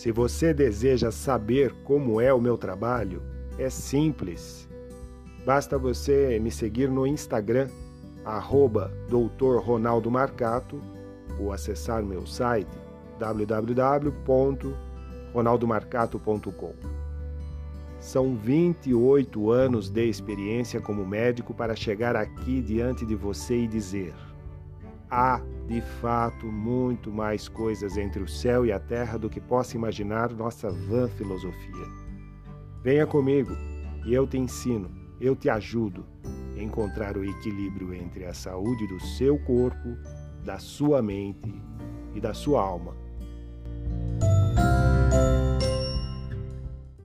Se você deseja saber como é o meu trabalho, é simples. Basta você me seguir no Instagram, arroba Marcato, ou acessar meu site www.ronaldomarcato.com. São 28 anos de experiência como médico para chegar aqui diante de você e dizer: há, de fato, muito mais coisas entre o céu e a terra do que possa imaginar nossa vã filosofia. Venha comigo e eu te ensino, eu te ajudo a encontrar o equilíbrio entre a saúde do seu corpo, da sua mente e da sua alma